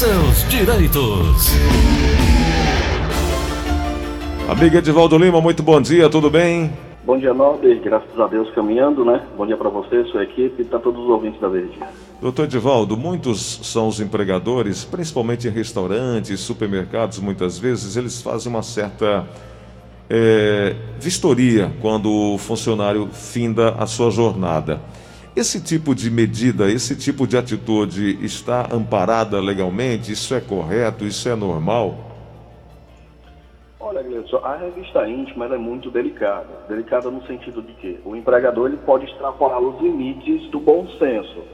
seus direitos. Amiga Edivaldo Lima, muito bom dia, tudo bem? Bom dia, Norbert. Graças a Deus caminhando, né? Bom dia para você, sua equipe e para todos os ouvintes da Verde. Doutor Edivaldo, muitos são os empregadores, principalmente em restaurantes, supermercados, muitas vezes, eles fazem uma certa é, vistoria quando o funcionário finda a sua jornada. Esse tipo de medida, esse tipo de atitude está amparada legalmente? Isso é correto? Isso é normal? Olha, Gleison, a revista íntima é muito delicada. Delicada no sentido de que o empregador ele pode extrapolar os limites do bom senso.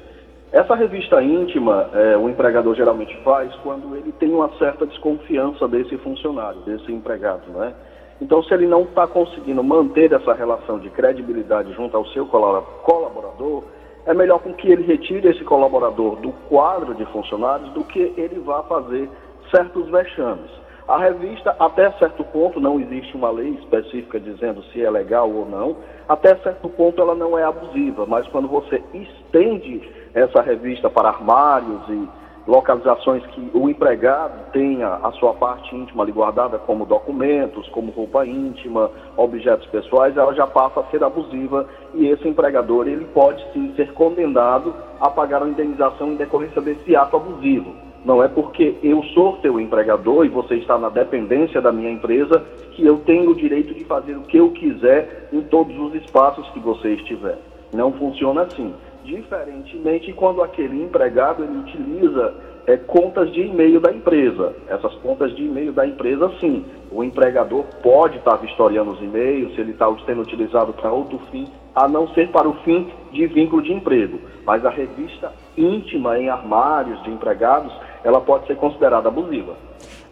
Essa revista íntima, é, o empregador geralmente faz quando ele tem uma certa desconfiança desse funcionário, desse empregado, né? Então, se ele não está conseguindo manter essa relação de credibilidade junto ao seu colaborador, é melhor com que ele retire esse colaborador do quadro de funcionários do que ele vá fazer certos vexames. A revista, até certo ponto, não existe uma lei específica dizendo se é legal ou não. Até certo ponto, ela não é abusiva, mas quando você estende essa revista para armários e localizações que o empregado tenha a sua parte íntima ali guardada, como documentos, como roupa íntima, objetos pessoais, ela já passa a ser abusiva e esse empregador ele pode sim ser condenado a pagar uma indenização em decorrência desse ato abusivo. Não é porque eu sou teu empregador e você está na dependência da minha empresa que eu tenho o direito de fazer o que eu quiser em todos os espaços que você estiver. Não funciona assim. Diferentemente quando aquele empregado ele utiliza é, contas de e-mail da empresa. Essas contas de e-mail da empresa, sim. O empregador pode estar vistoriando os e-mails, se ele está sendo utilizado para outro fim, a não ser para o fim de vínculo de emprego. Mas a revista íntima em armários de empregados, ela pode ser considerada abusiva.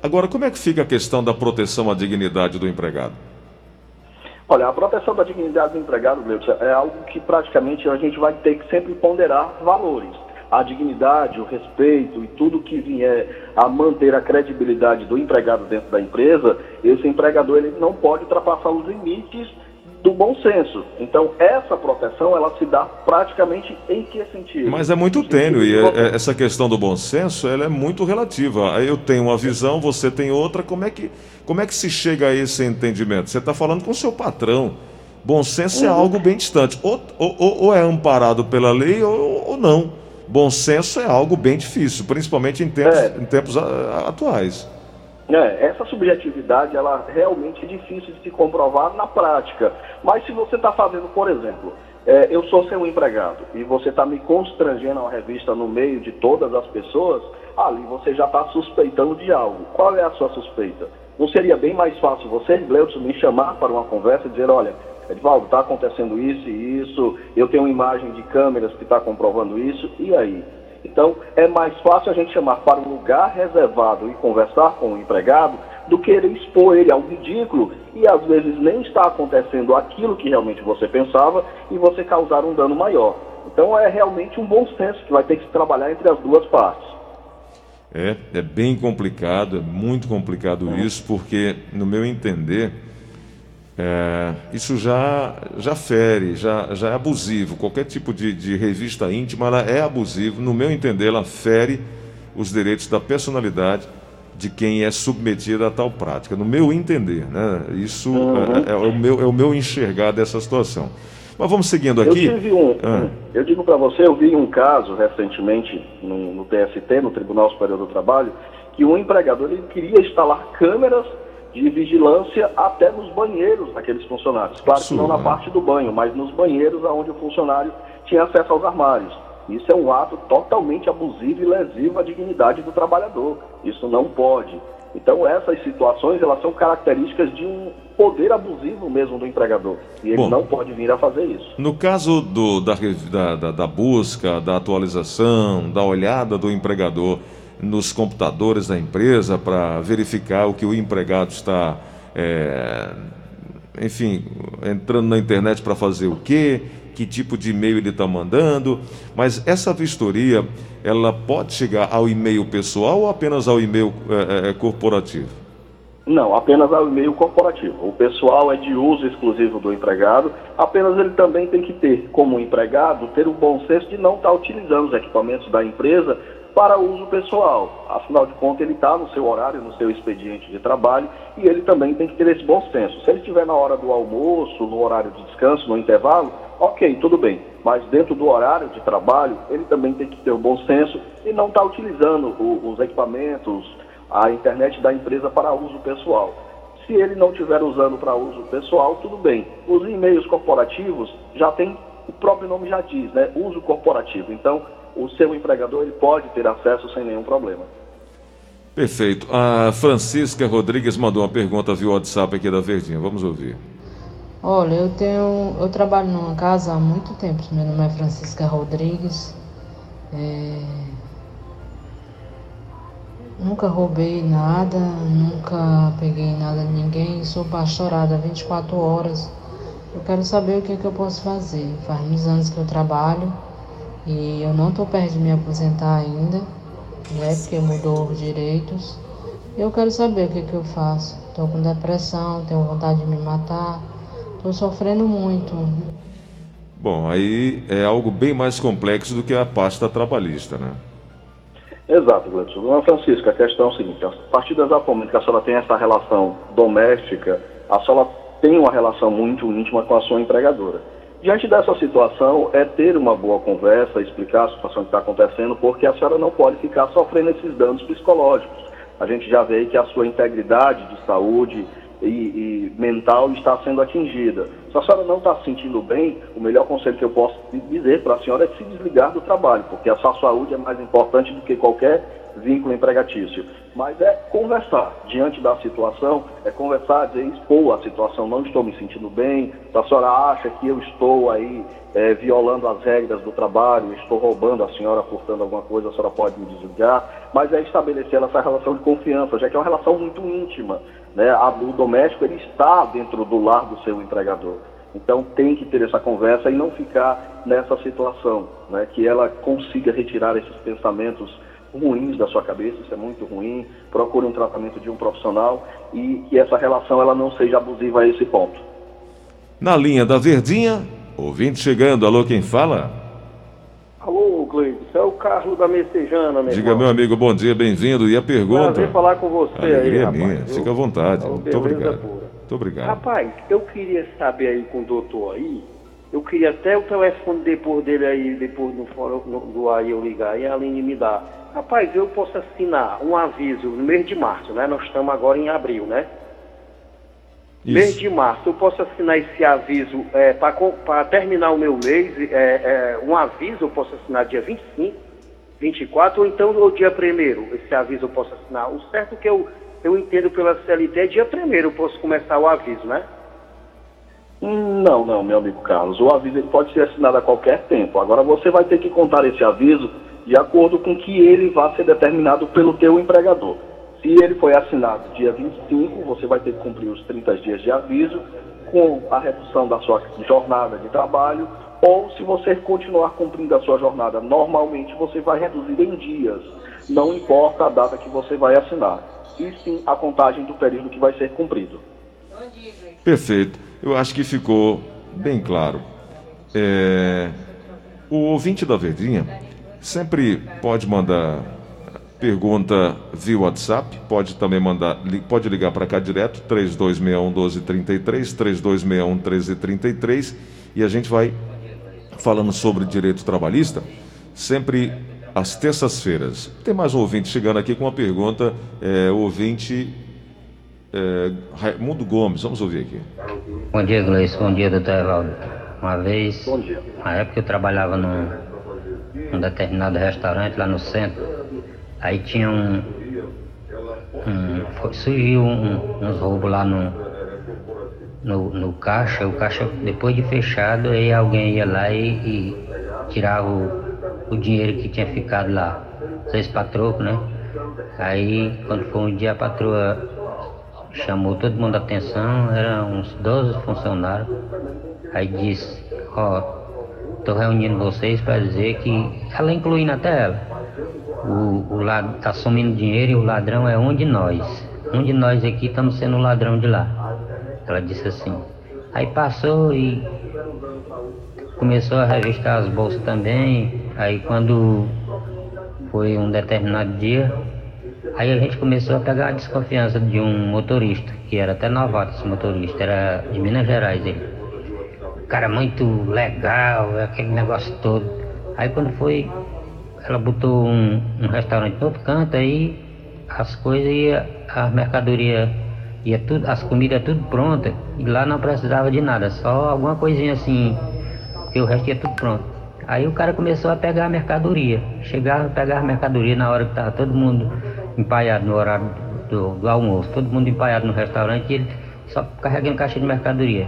Agora, como é que fica a questão da proteção à dignidade do empregado? Olha, a proteção da dignidade do empregado, Gleudson, é algo que praticamente a gente vai ter que sempre ponderar valores. A dignidade, o respeito e tudo que vier a manter a credibilidade do empregado dentro da empresa, esse empregador ele não pode ultrapassar os limites do bom senso. Então, essa proteção, ela se dá praticamente em que sentido? Mas é muito tênue, e é, é, essa questão do bom senso, ela é muito relativa. Eu tenho uma visão, você tem outra, como é que, como é que se chega a esse entendimento? Você está falando com o seu patrão. Bom senso é uhum. é algo bem distante. Ou, ou, ou é amparado pela lei ou, ou, não. Bom senso é algo bem difícil, principalmente em tempos, é. em tempos atuais. É, essa subjetividade, ela realmente é difícil de se comprovar na prática. Mas se você está fazendo, por exemplo, é, eu sou seu empregado e você está me constrangendo a revista no meio de todas as pessoas, ali você já está suspeitando de algo. Qual é a sua suspeita? Não seria bem mais fácil você, Gleudson, me chamar para uma conversa e dizer, olha, Edvaldo, está acontecendo isso e isso, eu tenho uma imagem de câmeras que está comprovando isso, e aí? Então, é mais fácil a gente chamar para um lugar reservado e conversar com o empregado do que ele expor ele ao ridículo e às vezes nem está acontecendo aquilo que realmente você pensava e você causar um dano maior. Então, é realmente um bom senso que vai ter que se trabalhar entre as duas partes. É, é bem complicado, é muito complicado é. isso, porque, no meu entender, é, isso já, já fere, já, já é abusivo. Qualquer tipo de, de revista íntima ela é abusivo. No meu entender, ela fere os direitos da personalidade de quem é submetido a tal prática. No meu entender, né? isso uhum. é, é, o meu, é o meu enxergar dessa situação. Mas vamos seguindo aqui. Eu, tive um, ah. eu digo para você, eu vi um caso recentemente no, no TST, no Tribunal Superior do Trabalho, que um empregador ele queria instalar câmeras de vigilância até nos banheiros daqueles funcionários. Claro que não na parte do banho, mas nos banheiros onde o funcionário tinha acesso aos armários. Isso é um ato totalmente abusivo e lesivo à dignidade do trabalhador. Isso não pode. Então essas situações elas são características de um poder abusivo mesmo do empregador e ele Bom, não pode vir a fazer isso. No caso do, da, da, da busca, da atualização, da olhada do empregador, nos computadores da empresa para verificar o que o empregado está, é, enfim, entrando na internet para fazer o quê, que tipo de e-mail ele está mandando. Mas essa vistoria, ela pode chegar ao e-mail pessoal ou apenas ao e-mail é, é, corporativo? Não, apenas ao e-mail corporativo. O pessoal é de uso exclusivo do empregado, apenas ele também tem que ter, como empregado, ter o bom senso de não estar tá utilizando os equipamentos da empresa para uso pessoal. Afinal de contas, ele está no seu horário, no seu expediente de trabalho e ele também tem que ter esse bom senso. Se ele estiver na hora do almoço, no horário de descanso, no intervalo, ok, tudo bem. Mas dentro do horário de trabalho, ele também tem que ter o bom senso e não estar tá utilizando o, os equipamentos, a internet da empresa para uso pessoal. Se ele não estiver usando para uso pessoal, tudo bem. Os e-mails corporativos já tem, o próprio nome já diz, né? Uso corporativo. Então, o seu empregador ele pode ter acesso sem nenhum problema. Perfeito. A Francisca Rodrigues mandou uma pergunta via WhatsApp aqui da Verdinha. Vamos ouvir. Olha, eu tenho, eu trabalho numa casa há muito tempo. Meu nome é Francisca Rodrigues. É... Nunca roubei nada, nunca peguei nada de ninguém. Sou pastorada 24 horas. Eu quero saber o que, é que eu posso fazer. Faz muitos anos que eu trabalho e eu não estou perto de me aposentar ainda, né? Porque mudou os direitos. Eu quero saber o que, que eu faço. Estou com depressão, tenho vontade de me matar, estou sofrendo muito. Bom, aí é algo bem mais complexo do que a pasta trabalhista, né? Exato, Gleison. Dona Francisca, a questão é o seguinte: a partir do exato momento que a senhora tem essa relação doméstica, a senhora tem uma relação muito íntima com a sua empregadora. Diante dessa situação, é ter uma boa conversa, explicar a situação que está acontecendo, porque a senhora não pode ficar sofrendo esses danos psicológicos. A gente já vê que a sua integridade de saúde e, e mental está sendo atingida. Se a senhora não está se sentindo bem, o melhor conselho que eu posso dizer para a senhora é se desligar do trabalho, porque a sua saúde é mais importante do que qualquer vínculo empregatício. Mas é conversar diante da situação, é conversar, dizer, expor a situação, não estou me sentindo bem, a senhora acha que eu estou aí é, violando as regras do trabalho, estou roubando a senhora, furtando alguma coisa, a senhora pode me desligar, mas é estabelecer essa relação de confiança, já que é uma relação muito íntima. Né? O doméstico ele está dentro do lar do seu empregador. Então tem que ter essa conversa e não ficar nessa situação, né? que ela consiga retirar esses pensamentos ruins da sua cabeça, isso é muito ruim. Procure um tratamento de um profissional e que essa relação ela não seja abusiva a esse ponto. Na linha da Verdinha, ouvinte chegando, alô, quem fala? Alô, Gleides, é o Carlos da Messejana, meu Diga, irmão. meu amigo, bom dia, bem-vindo. E a pergunta? Prazer falar com você Alegria aí, rapaz. minha, fica à vontade. Muito obrigado. Pura. Muito obrigado. Rapaz, eu queria saber aí com o doutor aí, eu queria até o telefone depois dele aí, depois do, no, do aí eu ligar e a Aline me dá. Rapaz, eu posso assinar um aviso no mês de março, né? Nós estamos agora em abril, né? Isso. Mês de março, eu posso assinar esse aviso é, para terminar o meu mês, é, é, um aviso eu posso assinar dia 25, 24, ou então no dia 1 esse aviso eu posso assinar. O certo que eu, eu entendo pela CLT é dia 1 eu posso começar o aviso, né? Não, não, meu amigo Carlos. O aviso ele pode ser assinado a qualquer tempo. Agora você vai ter que contar esse aviso de acordo com que ele vai ser determinado pelo teu empregador. Se ele foi assinado dia 25, você vai ter que cumprir os 30 dias de aviso com a redução da sua jornada de trabalho, ou se você continuar cumprindo a sua jornada normalmente, você vai reduzir em dias. Não importa a data que você vai assinar, e sim a contagem do período que vai ser cumprido. Perfeito. Eu acho que ficou bem claro. É... O ouvinte da Verdinha sempre pode mandar pergunta via WhatsApp, pode também mandar, pode ligar para cá direto, 3261 1233, 3261 1333, e a gente vai falando sobre direito trabalhista, sempre às terças-feiras. Tem mais um ouvinte chegando aqui com uma pergunta, é, o ouvinte é, Raimundo Gomes, vamos ouvir aqui. Bom dia, Gleice, bom dia, doutor Evaldo. Uma vez, na época eu trabalhava num, num determinado restaurante lá no centro, aí tinha um, um surgiu um, uns roubos lá no, no, no, caixa, o caixa depois de fechado, aí alguém ia lá e, e tirava o, o dinheiro que tinha ficado lá, seis patroa, né? Aí quando foi um dia a patroa chamou todo mundo a atenção, eram uns 12 funcionários. Aí disse, ó, oh, tô reunindo vocês para dizer que ela incluindo até ela. O, o lado tá sumindo dinheiro e o ladrão é um de nós. Um de nós aqui estamos sendo o ladrão de lá. Ela disse assim. Aí passou e começou a revistar as bolsas também. Aí quando foi um determinado dia, aí a gente começou a pegar a desconfiança de um motorista, que era até novato esse motorista, era de Minas Gerais ele. Cara muito legal, aquele negócio todo. Aí quando foi, ela botou um, um restaurante no outro canto, aí as coisas ia, a mercadoria ia tudo, as comidas tudo pronta, e lá não precisava de nada, só alguma coisinha assim, que o resto ia tudo pronto. Aí o cara começou a pegar a mercadoria. Chegava a pegar a mercadoria na hora que estava todo mundo empaiado no horário do, do, almoço, todo mundo empaiado no restaurante e ele só carregando caixa de mercadoria.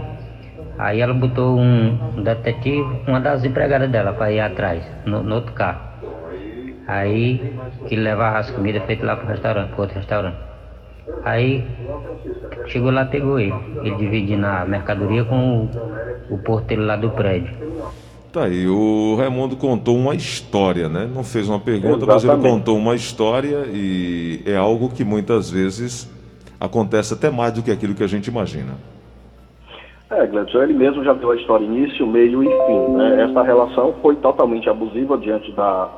Aí ela botou um, um detetive, uma das empregadas dela, para ir atrás, no, no, outro carro. Aí que levava as comidas feitas lá pro restaurante, pro outro restaurante. Aí chegou lá, pegou ele, ele dividindo a mercadoria com o, o porteiro lá do prédio. Tá aí, o Raimundo contou uma história, né? Não fez uma pergunta, Exatamente. mas ele contou uma história e é algo que muitas vezes acontece até mais do que aquilo que a gente imagina. É, Gledson, ele mesmo já deu a história início, meio e fim. Né? Essa relação foi totalmente abusiva diante da,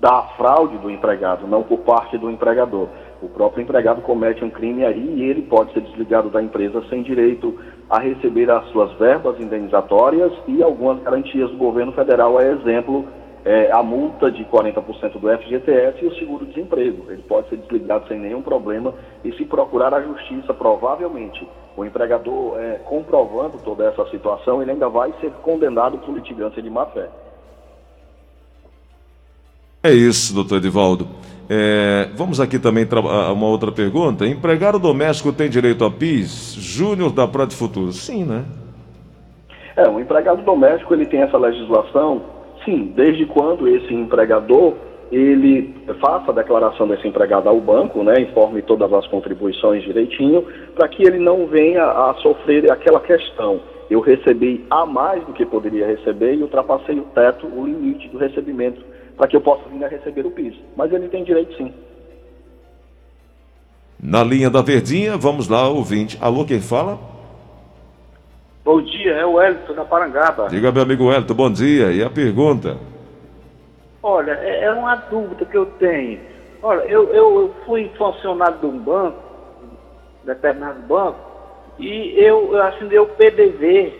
da fraude do empregado, não por parte do empregador. O próprio empregado comete um crime aí e ele pode ser desligado da empresa sem direito a receber as suas verbas indenizatórias e algumas garantias do governo federal, a exemplo, é, a multa de 40% do FGTS e o seguro-desemprego. Ele pode ser desligado sem nenhum problema e se procurar a justiça, provavelmente, o empregador é, comprovando toda essa situação, ele ainda vai ser condenado por litigância de má-fé. É isso, doutor Edivaldo. É, vamos aqui também uma outra pergunta. Empregado doméstico tem direito a PIS? Júnior da Prado Futuro? Sim, né? É, o empregado doméstico ele tem essa legislação, sim, desde quando esse empregador ele faça a declaração desse empregado ao banco, né, informe todas as contribuições direitinho, para que ele não venha a sofrer aquela questão. Eu recebi a mais do que poderia receber e ultrapassei o teto, o limite do recebimento para que eu possa vir a receber o piso. Mas ele tem direito sim. Na linha da Verdinha, vamos lá, ouvinte. Alô, quem fala? Bom dia, é o Wellington da Parangaba. Diga, meu amigo Wellington, bom dia. E a pergunta? Olha, é, é uma dúvida que eu tenho. Olha, eu, eu, fui funcionário de um banco, determinado banco, e eu, eu assinei o PDV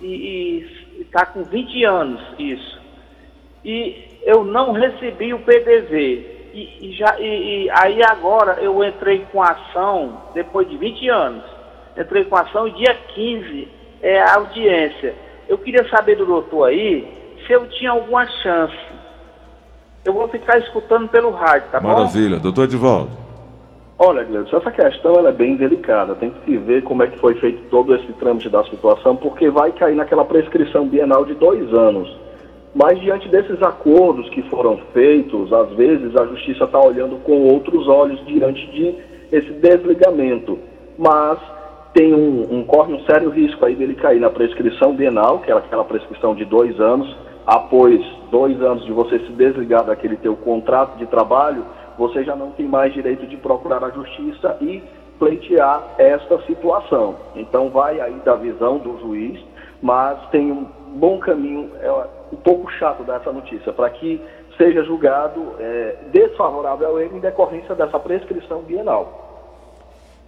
e está com 20 anos isso. E eu não recebi o PDV. E, e já, e, e, aí agora eu entrei com ação, depois de 20 anos, entrei com ação e dia 15 é a audiência. Eu queria saber do doutor aí se eu tinha alguma chance. Eu vou ficar escutando pelo rádio, tá Maravilha. bom? Maravilha. Doutor Edivaldo. Olha, Gleudson, essa questão ela é bem delicada. Tem que ver como é que foi feito todo esse trâmite da situação, porque vai cair naquela prescrição bienal de dois anos. Mas diante desses acordos que foram feitos, às vezes a justiça está olhando com outros olhos diante de esse desligamento. Mas tem um, um, corre um sério risco aí dele cair na prescrição bienal, que é aquela prescrição de dois anos. Após dois anos de você se desligar daquele teu contrato de trabalho, você já não tem mais direito de procurar a justiça e pleitear esta situação. Então vai aí da visão do juiz, mas tem um bom caminho. É, um pouco chato dessa notícia, para que seja julgado é, desfavorável a ele em decorrência dessa prescrição bienal.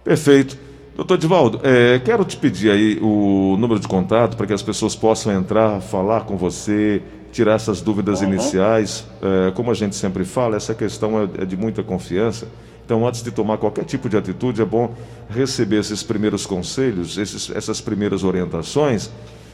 Perfeito. Doutor Divaldo, é, quero te pedir aí o número de contato para que as pessoas possam entrar, falar com você, tirar essas dúvidas uhum. iniciais. É, como a gente sempre fala, essa questão é, é de muita confiança. Então, antes de tomar qualquer tipo de atitude, é bom receber esses primeiros conselhos, esses, essas primeiras orientações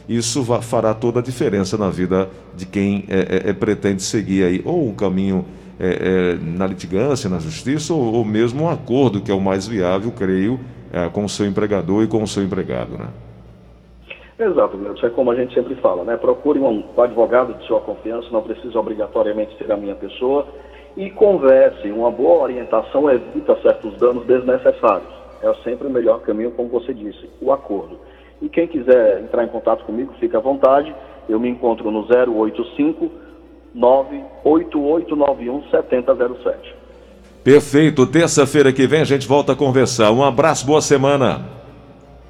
isso fará toda a diferença na vida de quem é, é, é pretende seguir aí ou um caminho é, é, na litigância, na justiça, ou, ou, mesmo um acordo que é o mais viável, creio, é, com o seu empregador e com o seu empregado, né? Exato, Isso é como a gente sempre fala, né? Procure um advogado de sua confiança, não precisa obrigatoriamente ser a minha pessoa, e converse. Uma boa orientação evita certos danos desnecessários. É sempre o melhor caminho, como você disse, o acordo. E quem quiser entrar em contato comigo, fica à vontade. Eu me encontro no 085 98891 7007. Perfeito. Terça-feira que vem a gente volta a conversar. Um abraço, boa semana.